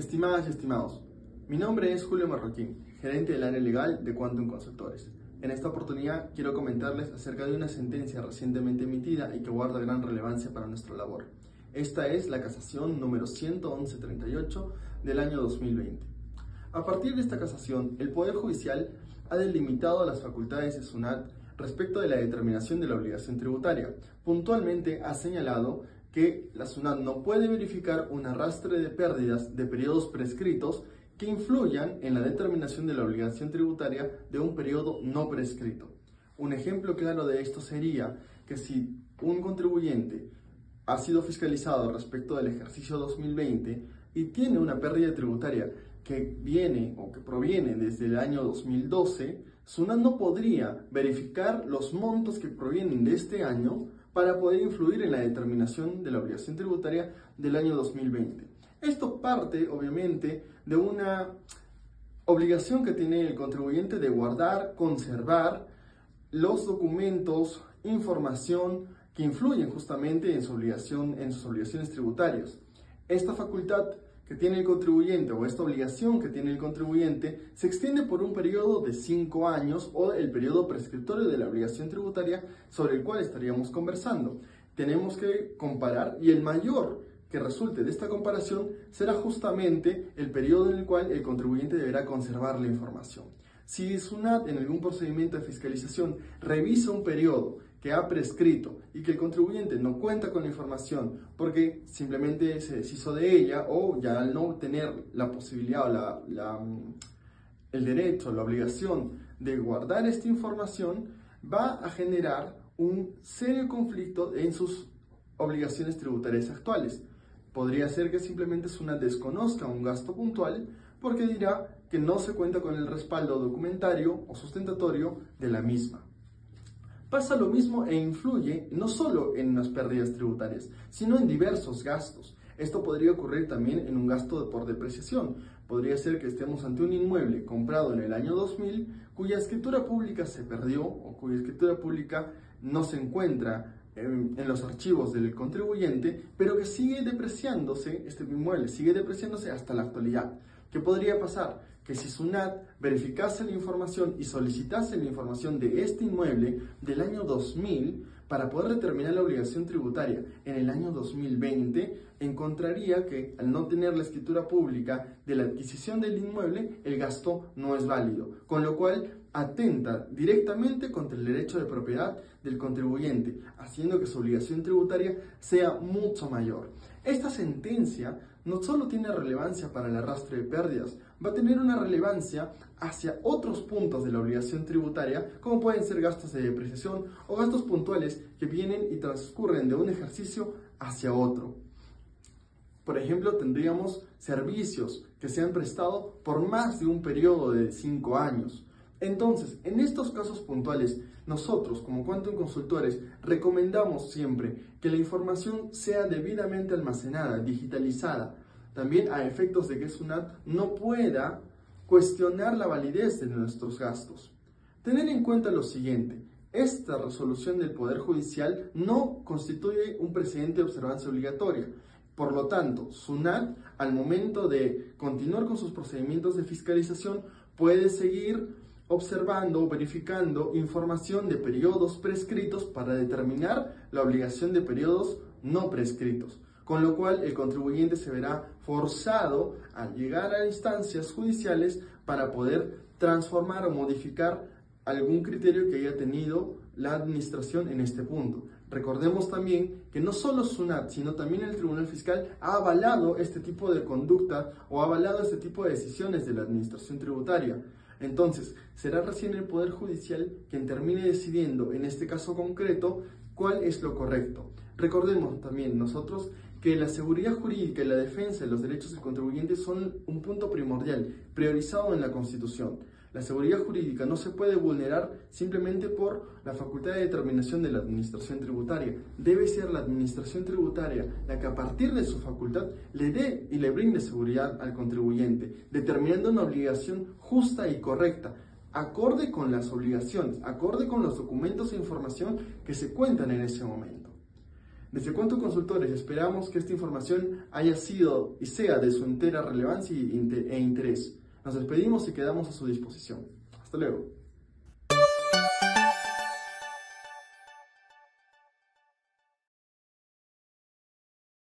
Estimadas y estimados, mi nombre es Julio Marroquín, gerente del área legal de Quantum Consultores. En esta oportunidad quiero comentarles acerca de una sentencia recientemente emitida y que guarda gran relevancia para nuestra labor. Esta es la casación número 11138 del año 2020. A partir de esta casación, el Poder Judicial ha delimitado las facultades de SUNAT respecto de la determinación de la obligación tributaria. Puntualmente ha señalado que la SUNAT no puede verificar un arrastre de pérdidas de periodos prescritos que influyan en la determinación de la obligación tributaria de un periodo no prescrito. Un ejemplo claro de esto sería que si un contribuyente ha sido fiscalizado respecto del ejercicio 2020 y tiene una pérdida tributaria que viene o que proviene desde el año 2012, SUNAT no podría verificar los montos que provienen de este año para poder influir en la determinación de la obligación tributaria del año 2020. Esto parte, obviamente, de una obligación que tiene el contribuyente de guardar, conservar los documentos, información que influyen justamente en, su obligación, en sus obligaciones tributarias. Esta facultad que tiene el contribuyente o esta obligación que tiene el contribuyente se extiende por un periodo de cinco años o el periodo prescriptorio de la obligación tributaria sobre el cual estaríamos conversando. Tenemos que comparar y el mayor que resulte de esta comparación será justamente el periodo en el cual el contribuyente deberá conservar la información. Si SUNAT en algún procedimiento de fiscalización revisa un periodo que ha prescrito y que el contribuyente no cuenta con la información porque simplemente se deshizo de ella o ya al no tener la posibilidad o la, mm, el derecho, la obligación de guardar esta información, va a generar un serio conflicto en sus obligaciones tributarias actuales. Podría ser que simplemente una desconozca un gasto puntual porque dirá que no se cuenta con el respaldo documentario o sustentatorio de la misma. Pasa lo mismo e influye no solo en las pérdidas tributarias, sino en diversos gastos. Esto podría ocurrir también en un gasto por depreciación. Podría ser que estemos ante un inmueble comprado en el año 2000 cuya escritura pública se perdió o cuya escritura pública no se encuentra en, los archivos del contribuyente, pero que sigue depreciándose, este inmueble sigue depreciándose hasta la actualidad. ¿Qué podría pasar? Que si SUNAT verificase la información y solicitase la información de este inmueble del año 2000 para poder determinar la obligación tributaria en el año 2020, encontraría que al no tener la escritura pública de la adquisición del inmueble, el gasto no es válido, con lo cual atenta directamente contra el derecho de propiedad del contribuyente, haciendo que su obligación tributaria sea mucho mayor. Esta sentencia no solo tiene relevancia para el arrastre de pérdidas, va a tener una relevancia hacia otros puntos de la obligación tributaria, como pueden ser gastos de depreciación o gastos puntuales que vienen y transcurren de un ejercicio hacia otro. Por ejemplo, tendríamos servicios que se han prestado por más de un periodo de 5 años. Entonces, en estos casos puntuales, nosotros como Quantum Consultores recomendamos siempre que la información sea debidamente almacenada, digitalizada, también a efectos de que SUNAT no pueda cuestionar la validez de nuestros gastos. Tener en cuenta lo siguiente, esta resolución del Poder Judicial no constituye un precedente de observancia obligatoria. Por lo tanto, SUNAT, al momento de continuar con sus procedimientos de fiscalización, puede seguir observando o verificando información de periodos prescritos para determinar la obligación de periodos no prescritos, con lo cual el contribuyente se verá forzado a llegar a instancias judiciales para poder transformar o modificar algún criterio que haya tenido la administración en este punto. Recordemos también que no solo SUNAT, sino también el Tribunal Fiscal ha avalado este tipo de conducta o ha avalado este tipo de decisiones de la administración tributaria. Entonces, será recién el Poder Judicial quien termine decidiendo, en este caso concreto, cuál es lo correcto. Recordemos también nosotros que la seguridad jurídica y la defensa de los derechos del contribuyente son un punto primordial, priorizado en la Constitución. La seguridad jurídica no se puede vulnerar simplemente por la facultad de determinación de la administración tributaria. Debe ser la administración tributaria la que a partir de su facultad le dé y le brinde seguridad al contribuyente, determinando una obligación justa y correcta, acorde con las obligaciones, acorde con los documentos e información que se cuentan en ese momento. Desde Cuanto Consultores esperamos que esta información haya sido y sea de su entera relevancia e interés. Nos despedimos y quedamos a su disposición. Hasta luego.